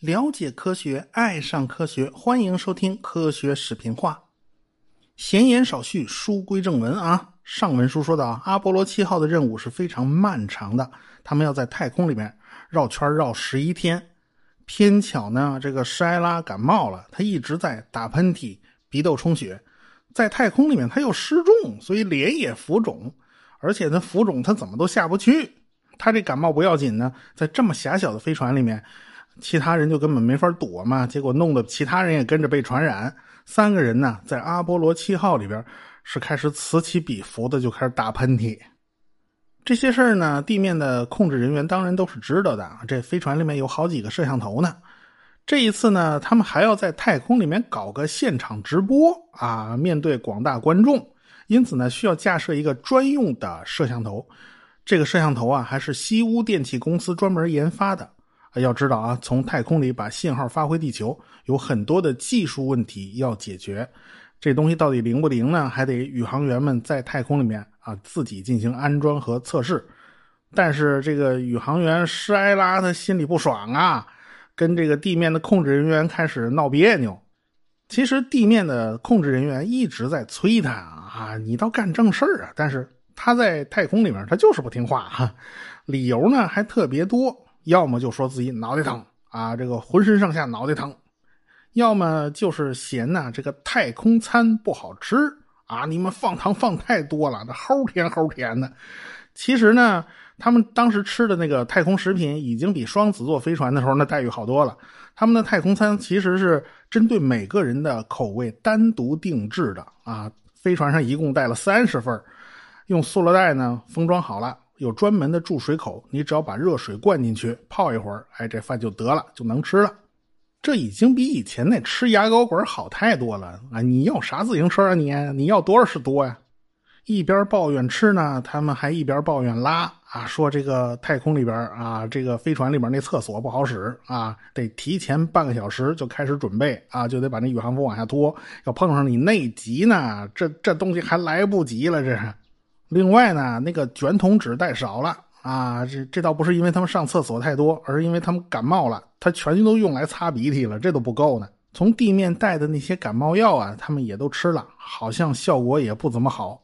了解科学，爱上科学，欢迎收听《科学视频化》。闲言少叙，书归正文啊。上文书说到，阿波罗七号的任务是非常漫长的，他们要在太空里面绕圈绕十一天。偏巧呢，这个施埃拉感冒了，他一直在打喷嚏、鼻窦充血，在太空里面他又失重，所以脸也浮肿，而且他浮肿他怎么都下不去。他这感冒不要紧呢，在这么狭小的飞船里面，其他人就根本没法躲嘛，结果弄得其他人也跟着被传染。三个人呢，在阿波罗七号里边是开始此起彼伏的就开始打喷嚏。这些事儿呢，地面的控制人员当然都是知道的。这飞船里面有好几个摄像头呢。这一次呢，他们还要在太空里面搞个现场直播啊，面对广大观众。因此呢，需要架设一个专用的摄像头。这个摄像头啊，还是西屋电气公司专门研发的。要知道啊，从太空里把信号发回地球，有很多的技术问题要解决。这东西到底灵不灵呢？还得宇航员们在太空里面啊自己进行安装和测试。但是这个宇航员施埃拉他心里不爽啊，跟这个地面的控制人员开始闹别扭。其实地面的控制人员一直在催他啊，啊你倒干正事儿啊！但是他在太空里面他就是不听话哈，理由呢还特别多，要么就说自己脑袋疼啊，这个浑身上下脑袋疼。要么就是嫌呐，这个太空餐不好吃啊！你们放糖放太多了，那齁甜齁甜的。其实呢，他们当时吃的那个太空食品已经比双子座飞船的时候那待遇好多了。他们的太空餐其实是针对每个人的口味单独定制的啊。飞船上一共带了三十份，用塑料袋呢封装好了，有专门的注水口，你只要把热水灌进去泡一会儿，哎，这饭就得了，就能吃了。这已经比以前那吃牙膏管好太多了啊！你要啥自行车啊？你你要多少是多呀？一边抱怨吃呢，他们还一边抱怨拉啊，说这个太空里边啊，这个飞船里边那厕所不好使啊，得提前半个小时就开始准备啊，就得把那宇航服往下脱，要碰上你内急呢，这这东西还来不及了，这是。另外呢，那个卷筒纸带少了。啊，这这倒不是因为他们上厕所太多，而是因为他们感冒了，他全都用来擦鼻涕了，这都不够呢。从地面带的那些感冒药啊，他们也都吃了，好像效果也不怎么好。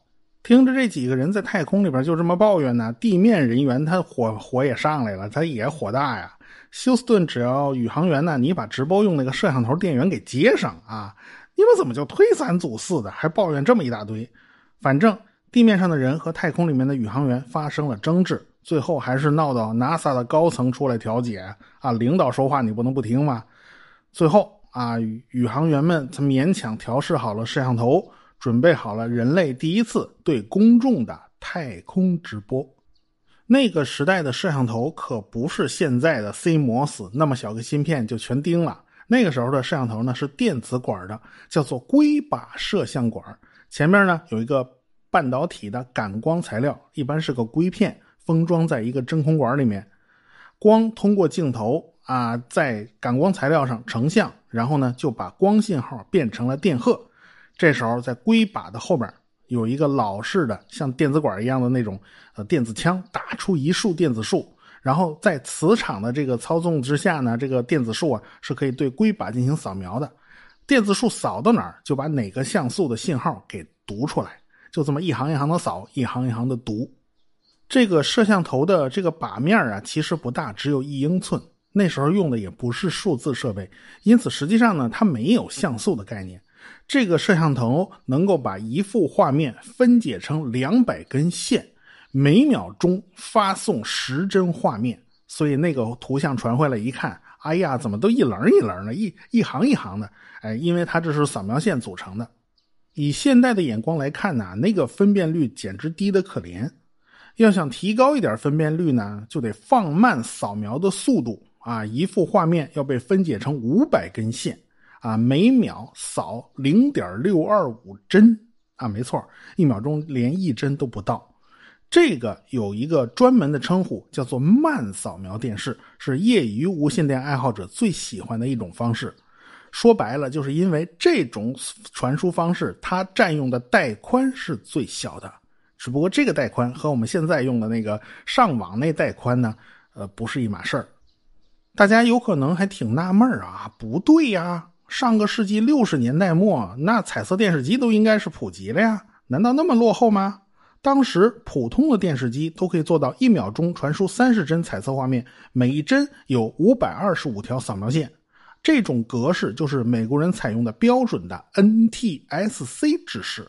听着这几个人在太空里边就这么抱怨呢，地面人员他火火也上来了，他也火大呀。休斯顿，只要宇航员呢，你把直播用那个摄像头电源给接上啊，你们怎么就推三阻四的，还抱怨这么一大堆？反正地面上的人和太空里面的宇航员发生了争执。最后还是闹到 NASA 的高层出来调解啊！领导说话你不能不听吗？最后啊，宇航员们才勉强调试好了摄像头，准备好了人类第一次对公众的太空直播。那个时代的摄像头可不是现在的 CMOS 那么小个芯片就全盯了。那个时候的摄像头呢是电子管的，叫做硅靶摄像管，前面呢有一个半导体的感光材料，一般是个硅片。封装在一个真空管里面，光通过镜头啊，在感光材料上成像，然后呢就把光信号变成了电荷。这时候在硅把的后边有一个老式的像电子管一样的那种呃电子枪，打出一束电子束，然后在磁场的这个操纵之下呢，这个电子束啊是可以对硅把进行扫描的。电子束扫到哪儿，就把哪个像素的信号给读出来，就这么一行一行的扫，一行一行的读。这个摄像头的这个把面啊，其实不大，只有一英寸。那时候用的也不是数字设备，因此实际上呢，它没有像素的概念。这个摄像头能够把一幅画面分解成两百根线，每秒钟发送十帧画面。所以那个图像传回来一看，哎呀，怎么都一棱一棱的，一一行一行的？哎，因为它这是扫描线组成的。以现代的眼光来看呢，那个分辨率简直低得可怜。要想提高一点分辨率呢，就得放慢扫描的速度啊！一幅画面要被分解成五百根线啊，每秒扫零点六二五帧啊，没错，一秒钟连一帧都不到。这个有一个专门的称呼，叫做慢扫描电视，是业余无线电爱好者最喜欢的一种方式。说白了，就是因为这种传输方式，它占用的带宽是最小的。只不过这个带宽和我们现在用的那个上网那带宽呢，呃，不是一码事儿。大家有可能还挺纳闷啊，不对呀，上个世纪六十年代末，那彩色电视机都应该是普及了呀，难道那么落后吗？当时普通的电视机都可以做到一秒钟传输三十帧彩色画面，每一帧有五百二十五条扫描线，这种格式就是美国人采用的标准的 NTSC 制式。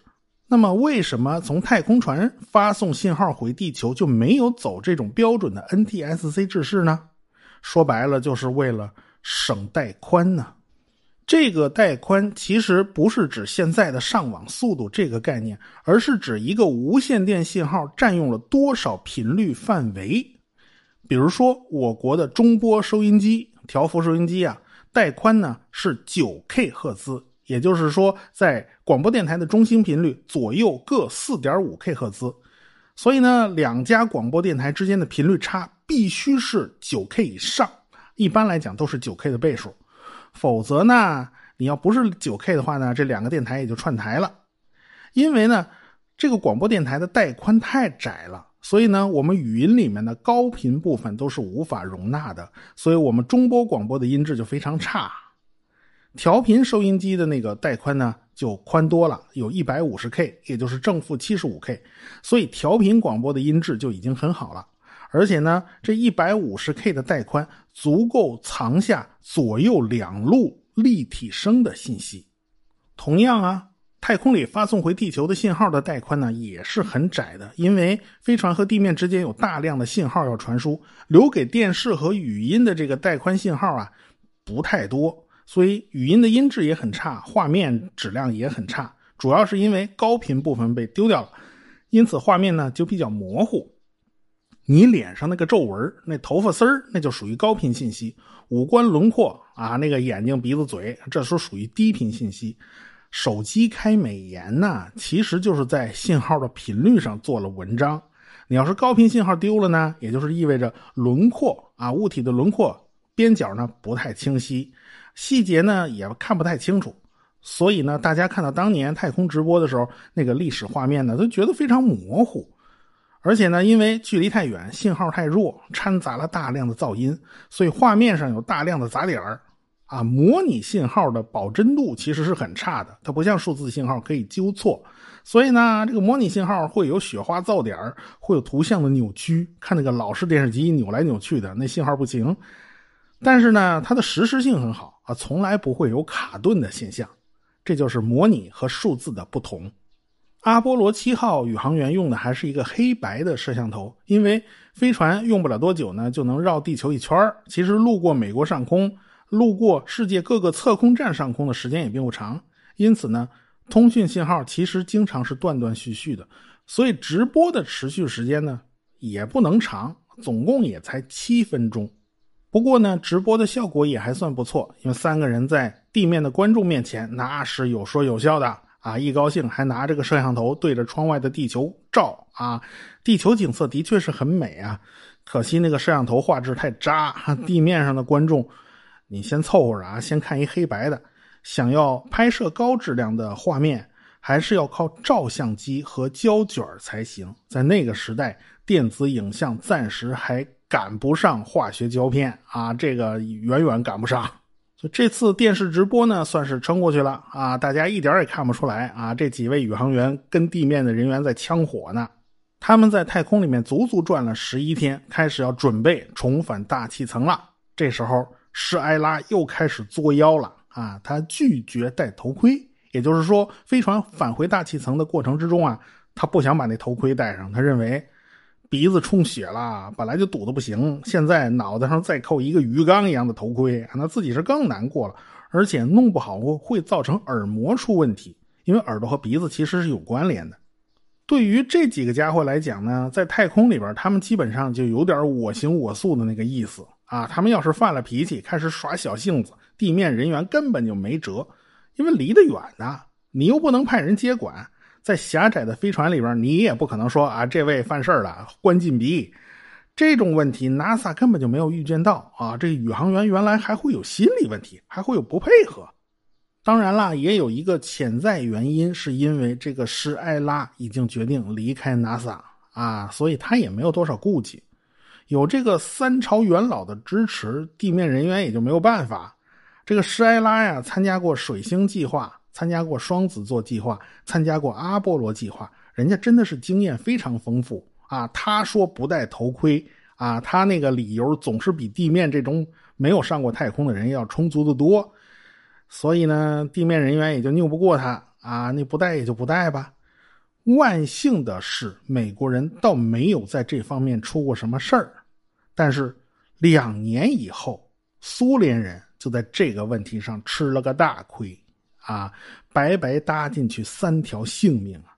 那么，为什么从太空船发送信号回地球就没有走这种标准的 NTSC 制式呢？说白了，就是为了省带宽呢。这个带宽其实不是指现在的上网速度这个概念，而是指一个无线电信号占用了多少频率范围。比如说，我国的中波收音机、调幅收音机啊，带宽呢是九 K 赫兹，也就是说，在广播电台的中心频率左右各四点五 K 赫兹。所以呢，两家广播电台之间的频率差。必须是九 K 以上，一般来讲都是九 K 的倍数，否则呢，你要不是九 K 的话呢，这两个电台也就串台了。因为呢，这个广播电台的带宽太窄了，所以呢，我们语音里面的高频部分都是无法容纳的，所以我们中波广播的音质就非常差。调频收音机的那个带宽呢，就宽多了，有一百五十 K，也就是正负七十五 K，所以调频广播的音质就已经很好了。而且呢，这一百五十 K 的带宽足够藏下左右两路立体声的信息。同样啊，太空里发送回地球的信号的带宽呢也是很窄的，因为飞船和地面之间有大量的信号要传输，留给电视和语音的这个带宽信号啊不太多，所以语音的音质也很差，画面质量也很差。主要是因为高频部分被丢掉了，因此画面呢就比较模糊。你脸上那个皱纹、那头发丝儿，那就属于高频信息；五官轮廓啊，那个眼睛、鼻子、嘴，这时候属于低频信息。手机开美颜呢，其实就是在信号的频率上做了文章。你要是高频信号丢了呢，也就是意味着轮廓啊，物体的轮廓边角呢不太清晰，细节呢也看不太清楚。所以呢，大家看到当年太空直播的时候，那个历史画面呢，都觉得非常模糊。而且呢，因为距离太远，信号太弱，掺杂了大量的噪音，所以画面上有大量的杂点儿，啊，模拟信号的保真度其实是很差的，它不像数字信号可以纠错，所以呢，这个模拟信号会有雪花噪点会有图像的扭曲，看那个老式电视机扭来扭去的，那信号不行。但是呢，它的实时性很好啊，从来不会有卡顿的现象，这就是模拟和数字的不同。阿波罗七号宇航员用的还是一个黑白的摄像头，因为飞船用不了多久呢，就能绕地球一圈其实路过美国上空，路过世界各个测空站上空的时间也并不长，因此呢，通讯信号其实经常是断断续续的，所以直播的持续时间呢也不能长，总共也才七分钟。不过呢，直播的效果也还算不错，因为三个人在地面的观众面前，那是有说有笑的。啊，一高兴还拿这个摄像头对着窗外的地球照啊，地球景色的确是很美啊，可惜那个摄像头画质太渣，地面上的观众，你先凑合着啊，先看一黑白的，想要拍摄高质量的画面，还是要靠照相机和胶卷才行。在那个时代，电子影像暂时还赶不上化学胶片啊，这个远远赶不上。就这次电视直播呢，算是撑过去了啊！大家一点也看不出来啊，这几位宇航员跟地面的人员在枪火呢。他们在太空里面足足转了十一天，开始要准备重返大气层了。这时候，施埃拉又开始作妖了啊！他拒绝戴头盔，也就是说，飞船返回大气层的过程之中啊，他不想把那头盔戴上，他认为。鼻子充血了，本来就堵得不行，现在脑袋上再扣一个鱼缸一样的头盔，那自己是更难过了。而且弄不好会造成耳膜出问题，因为耳朵和鼻子其实是有关联的。对于这几个家伙来讲呢，在太空里边，他们基本上就有点我行我素的那个意思啊。他们要是犯了脾气，开始耍小性子，地面人员根本就没辙，因为离得远呐，你又不能派人接管。在狭窄的飞船里边，你也不可能说啊，这位犯事儿了，关禁闭。这种问题，NASA 根本就没有预见到啊。这宇航员原来还会有心理问题，还会有不配合。当然啦，也有一个潜在原因，是因为这个施埃拉已经决定离开 NASA 啊，所以他也没有多少顾忌。有这个三朝元老的支持，地面人员也就没有办法。这个施埃拉呀，参加过水星计划，参加过双子座计划，参加过阿波罗计划，人家真的是经验非常丰富啊。他说不戴头盔啊，他那个理由总是比地面这种没有上过太空的人要充足的多。所以呢，地面人员也就拗不过他啊，你不戴也就不戴吧。万幸的是，美国人倒没有在这方面出过什么事儿。但是两年以后，苏联人就在这个问题上吃了个大亏啊，白白搭进去三条性命啊。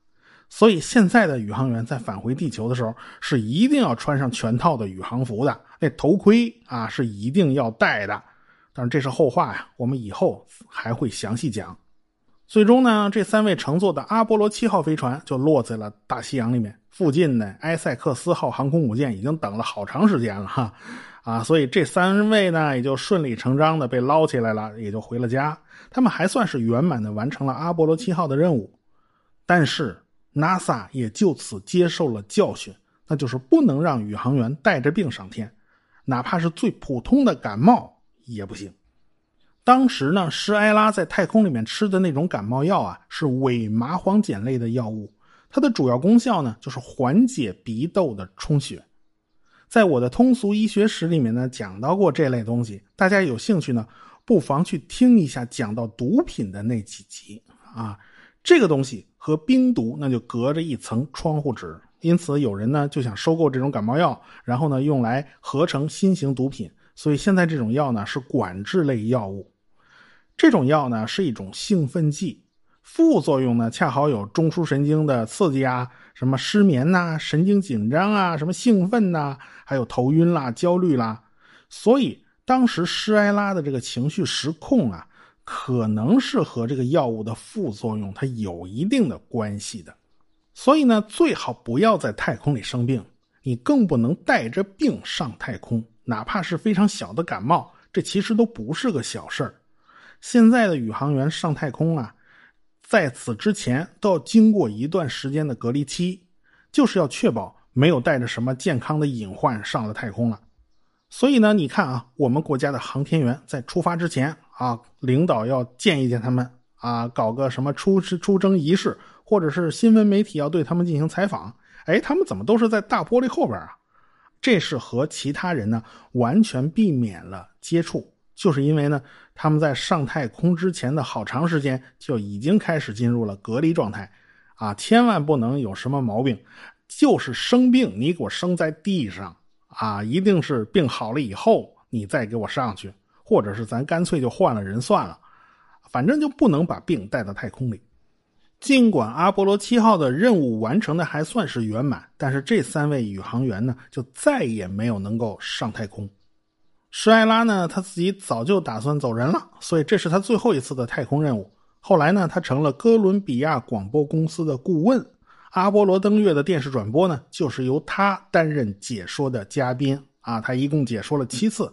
所以现在的宇航员在返回地球的时候，是一定要穿上全套的宇航服的，那头盔啊是一定要戴的。但是这是后话呀，我们以后还会详细讲。最终呢，这三位乘坐的阿波罗七号飞船就落在了大西洋里面。附近的埃塞克斯号航空母舰已经等了好长时间了哈，啊，所以这三位呢也就顺理成章的被捞起来了，也就回了家。他们还算是圆满的完成了阿波罗七号的任务。但是 NASA 也就此接受了教训，那就是不能让宇航员带着病上天，哪怕是最普通的感冒。也不行。当时呢，施埃拉在太空里面吃的那种感冒药啊，是伪麻黄碱类的药物。它的主要功效呢，就是缓解鼻窦的充血。在我的通俗医学史里面呢，讲到过这类东西。大家有兴趣呢，不妨去听一下讲到毒品的那几集啊。这个东西和冰毒那就隔着一层窗户纸，因此有人呢就想收购这种感冒药，然后呢用来合成新型毒品。所以现在这种药呢是管制类药物，这种药呢是一种兴奋剂，副作用呢恰好有中枢神经的刺激啊，什么失眠呐、神经紧张啊、什么兴奋呐，还有头晕啦、焦虑啦。所以当时施埃拉的这个情绪失控啊，可能是和这个药物的副作用它有一定的关系的。所以呢，最好不要在太空里生病，你更不能带着病上太空。哪怕是非常小的感冒，这其实都不是个小事儿。现在的宇航员上太空啊，在此之前都要经过一段时间的隔离期，就是要确保没有带着什么健康的隐患上了太空了。所以呢，你看啊，我们国家的航天员在出发之前啊，领导要见一见他们啊，搞个什么出出征仪式，或者是新闻媒体要对他们进行采访，哎，他们怎么都是在大玻璃后边啊？这是和其他人呢完全避免了接触，就是因为呢他们在上太空之前的好长时间就已经开始进入了隔离状态，啊，千万不能有什么毛病，就是生病你给我生在地上啊，一定是病好了以后你再给我上去，或者是咱干脆就换了人算了，反正就不能把病带到太空里。尽管阿波罗七号的任务完成的还算是圆满，但是这三位宇航员呢，就再也没有能够上太空。施艾拉呢，他自己早就打算走人了，所以这是他最后一次的太空任务。后来呢，他成了哥伦比亚广播公司的顾问。阿波罗登月的电视转播呢，就是由他担任解说的嘉宾啊。他一共解说了七次。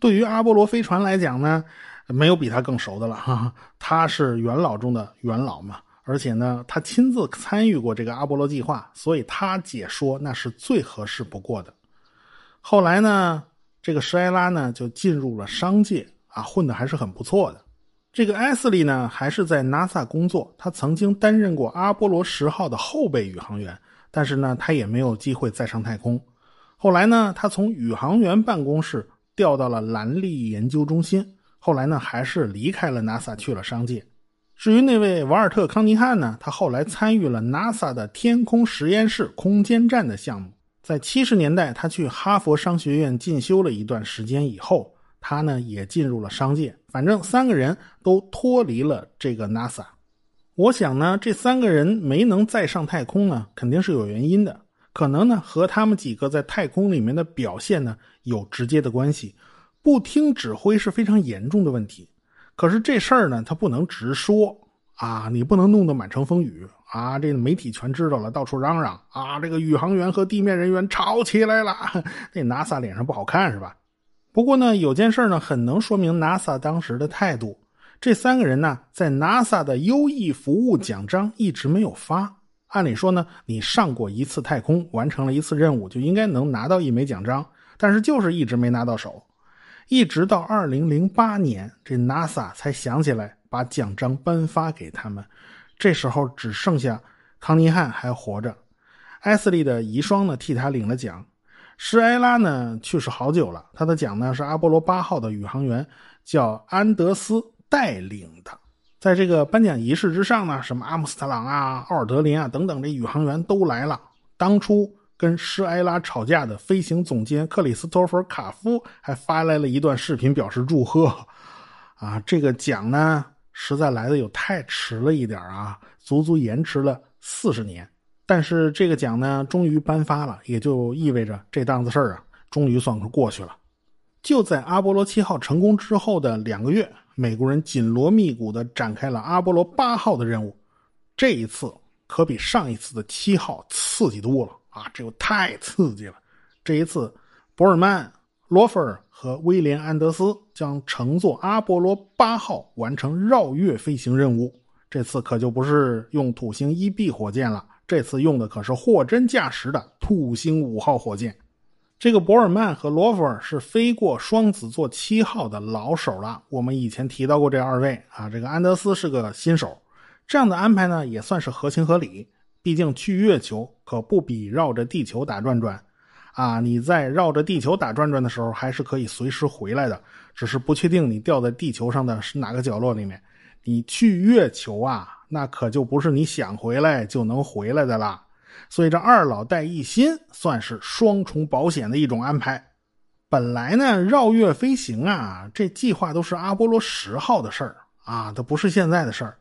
对于阿波罗飞船来讲呢，没有比他更熟的了哈。他是元老中的元老嘛。而且呢，他亲自参与过这个阿波罗计划，所以他解说那是最合适不过的。后来呢，这个施埃拉呢就进入了商界啊，混的还是很不错的。这个埃斯利呢还是在 NASA 工作，他曾经担任过阿波罗十号的后备宇航员，但是呢，他也没有机会再上太空。后来呢，他从宇航员办公室调到了兰利研究中心，后来呢，还是离开了 NASA 去了商界。至于那位瓦尔特·康尼汉呢？他后来参与了 NASA 的天空实验室空间站的项目。在七十年代，他去哈佛商学院进修了一段时间以后，他呢也进入了商界。反正三个人都脱离了这个 NASA。我想呢，这三个人没能再上太空呢，肯定是有原因的。可能呢和他们几个在太空里面的表现呢有直接的关系。不听指挥是非常严重的问题。可是这事儿呢，他不能直说啊，你不能弄得满城风雨啊，这媒体全知道了，到处嚷嚷啊，这个宇航员和地面人员吵起来了，那 NASA 脸上不好看是吧？不过呢，有件事呢，很能说明 NASA 当时的态度，这三个人呢，在 NASA 的优异服务奖章一直没有发。按理说呢，你上过一次太空，完成了一次任务，就应该能拿到一枚奖章，但是就是一直没拿到手。一直到2008年，这 NASA 才想起来把奖章颁发给他们。这时候只剩下康尼汉还活着，艾斯利的遗孀呢替他领了奖。施埃拉呢去世好久了，他的奖呢是阿波罗八号的宇航员叫安德斯带领的。在这个颁奖仪式之上呢，什么阿姆斯特朗啊、奥尔德林啊等等这宇航员都来了。当初。跟施埃拉吵架的飞行总监克里斯托弗·卡夫还发来了一段视频表示祝贺。啊，这个奖呢，实在来的有太迟了一点啊，足足延迟了四十年。但是这个奖呢，终于颁发了，也就意味着这档子事儿啊，终于算是过去了。就在阿波罗七号成功之后的两个月，美国人紧锣密鼓的展开了阿波罗八号的任务。这一次可比上一次的七号刺激多了。啊，这又太刺激了！这一次，博尔曼、罗弗尔和威廉·安德斯将乘坐阿波罗八号完成绕月飞行任务。这次可就不是用土星一 B 火箭了，这次用的可是货真价实的土星五号火箭。这个博尔曼和罗弗尔是飞过双子座七号的老手了，我们以前提到过这二位啊。这个安德斯是个新手，这样的安排呢，也算是合情合理。毕竟去月球可不比绕着地球打转转，啊！你在绕着地球打转转的时候，还是可以随时回来的，只是不确定你掉在地球上的是哪个角落里面。你去月球啊，那可就不是你想回来就能回来的啦。所以这二老带一新，算是双重保险的一种安排。本来呢，绕月飞行啊，这计划都是阿波罗十号的事儿啊，它不是现在的事儿。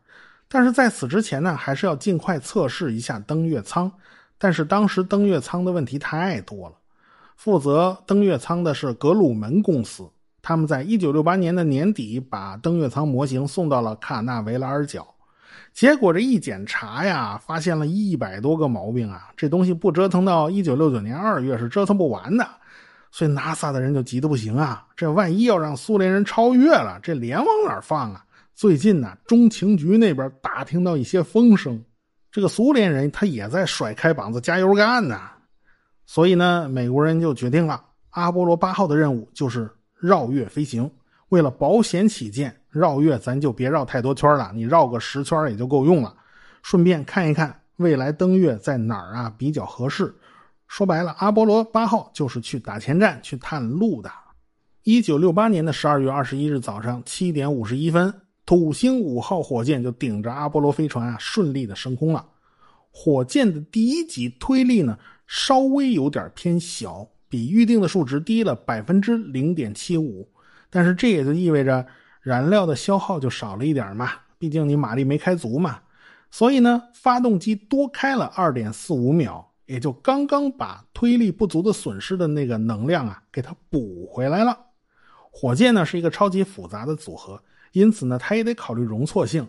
但是在此之前呢，还是要尽快测试一下登月舱。但是当时登月舱的问题太多了，负责登月舱的是格鲁门公司。他们在1968年的年底把登月舱模型送到了卡纳维拉尔角，结果这一检查呀，发现了一百多个毛病啊！这东西不折腾到1969年2月是折腾不完的。所以 NASA 的人就急得不行啊！这万一要让苏联人超越了，这脸往哪放啊？最近呢，中情局那边打听到一些风声，这个苏联人他也在甩开膀子加油干呢。所以呢，美国人就决定了，阿波罗八号的任务就是绕月飞行。为了保险起见，绕月咱就别绕太多圈了，你绕个十圈也就够用了。顺便看一看未来登月在哪儿啊比较合适。说白了，阿波罗八号就是去打前站、去探路的。一九六八年的十二月二十一日早上七点五十一分。土星五号火箭就顶着阿波罗飞船啊，顺利的升空了。火箭的第一级推力呢，稍微有点偏小，比预定的数值低了百分之零点七五。但是这也就意味着燃料的消耗就少了一点嘛，毕竟你马力没开足嘛。所以呢，发动机多开了二点四五秒，也就刚刚把推力不足的损失的那个能量啊，给它补回来了。火箭呢是一个超级复杂的组合。因此呢，它也得考虑容错性。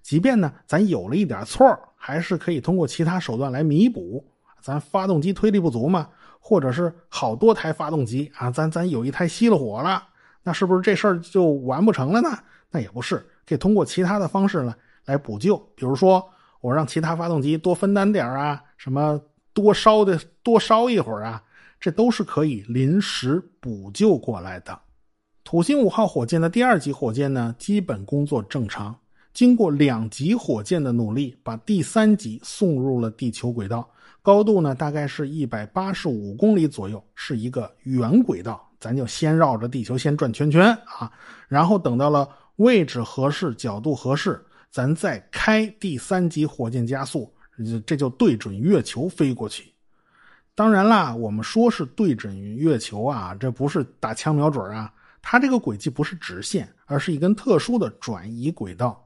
即便呢，咱有了一点错还是可以通过其他手段来弥补。咱发动机推力不足嘛，或者是好多台发动机啊，咱咱有一台熄了火了，那是不是这事儿就完不成了呢？那也不是，可以通过其他的方式呢来补救。比如说，我让其他发动机多分担点啊，什么多烧的多烧一会儿啊，这都是可以临时补救过来的。土星五号火箭的第二级火箭呢，基本工作正常。经过两级火箭的努力，把第三级送入了地球轨道，高度呢大概是一百八十五公里左右，是一个圆轨道。咱就先绕着地球先转圈圈啊，然后等到了位置合适、角度合适，咱再开第三级火箭加速，这就对准月球飞过去。当然啦，我们说是对准月球啊，这不是打枪瞄准啊。它这个轨迹不是直线，而是一根特殊的转移轨道，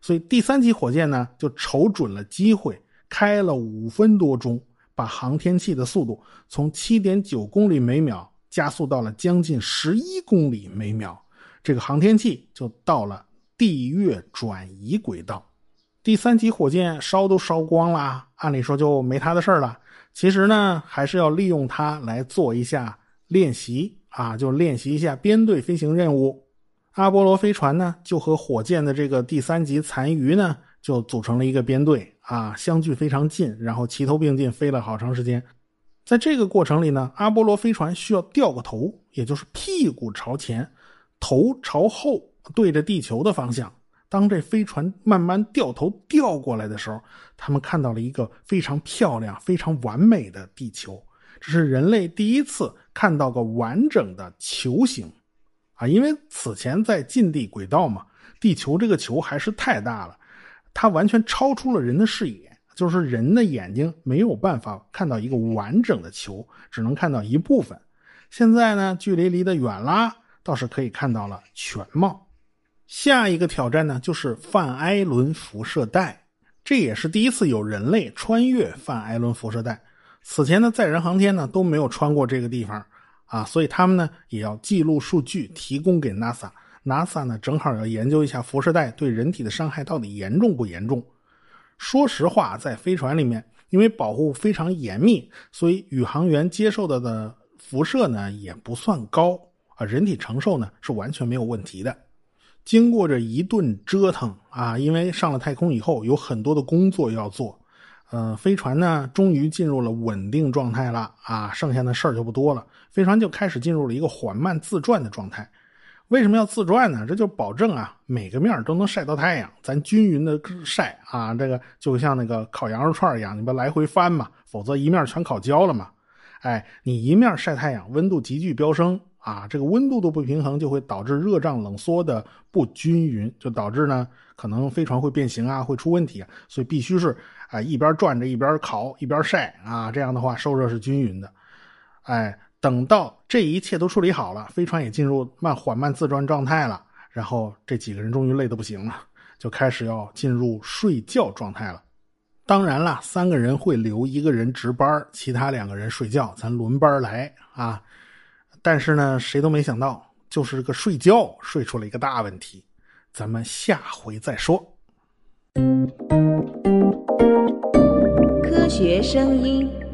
所以第三级火箭呢就瞅准了机会，开了五分多钟，把航天器的速度从七点九公里每秒加速到了将近十一公里每秒，这个航天器就到了地月转移轨道。第三级火箭烧都烧光了，按理说就没它的事儿了。其实呢，还是要利用它来做一下练习。啊，就练习一下编队飞行任务。阿波罗飞船呢就和火箭的这个第三级残余呢就组成了一个编队啊，相距非常近，然后齐头并进飞了好长时间。在这个过程里呢，阿波罗飞船需要掉个头，也就是屁股朝前，头朝后对着地球的方向。当这飞船慢慢掉头掉过来的时候，他们看到了一个非常漂亮、非常完美的地球。这是人类第一次看到个完整的球形，啊，因为此前在近地轨道嘛，地球这个球还是太大了，它完全超出了人的视野，就是人的眼睛没有办法看到一个完整的球，只能看到一部分。现在呢，距离离得远啦，倒是可以看到了全貌。下一个挑战呢，就是范艾伦辐射带，这也是第一次有人类穿越范艾伦辐射带。此前的载人航天呢都没有穿过这个地方啊，所以他们呢也要记录数据，提供给 NASA。NASA 呢正好要研究一下辐射带对人体的伤害到底严重不严重。说实话，在飞船里面，因为保护非常严密，所以宇航员接受的的辐射呢也不算高啊，人体承受呢是完全没有问题的。经过这一顿折腾啊，因为上了太空以后有很多的工作要做，呃，飞船呢终于进入了稳定状态了啊，剩下的事儿就不多了，飞船就开始进入了一个缓慢自转的状态。为什么要自转呢？这就保证啊每个面都能晒到太阳，咱均匀的晒啊，这个就像那个烤羊肉串一样，你不来回翻嘛，否则一面全烤焦了嘛。哎，你一面晒太阳，温度急剧飙升。啊，这个温度的不平衡就会导致热胀冷缩的不均匀，就导致呢可能飞船会变形啊，会出问题啊。所以必须是啊一边转着一边烤一边晒啊，这样的话受热是均匀的。哎，等到这一切都处理好了，飞船也进入慢缓慢自转状态了，然后这几个人终于累得不行了，就开始要进入睡觉状态了。当然了，三个人会留一个人值班，其他两个人睡觉，咱轮班来啊。但是呢，谁都没想到，就是这个睡觉睡出了一个大问题。咱们下回再说。科学声音。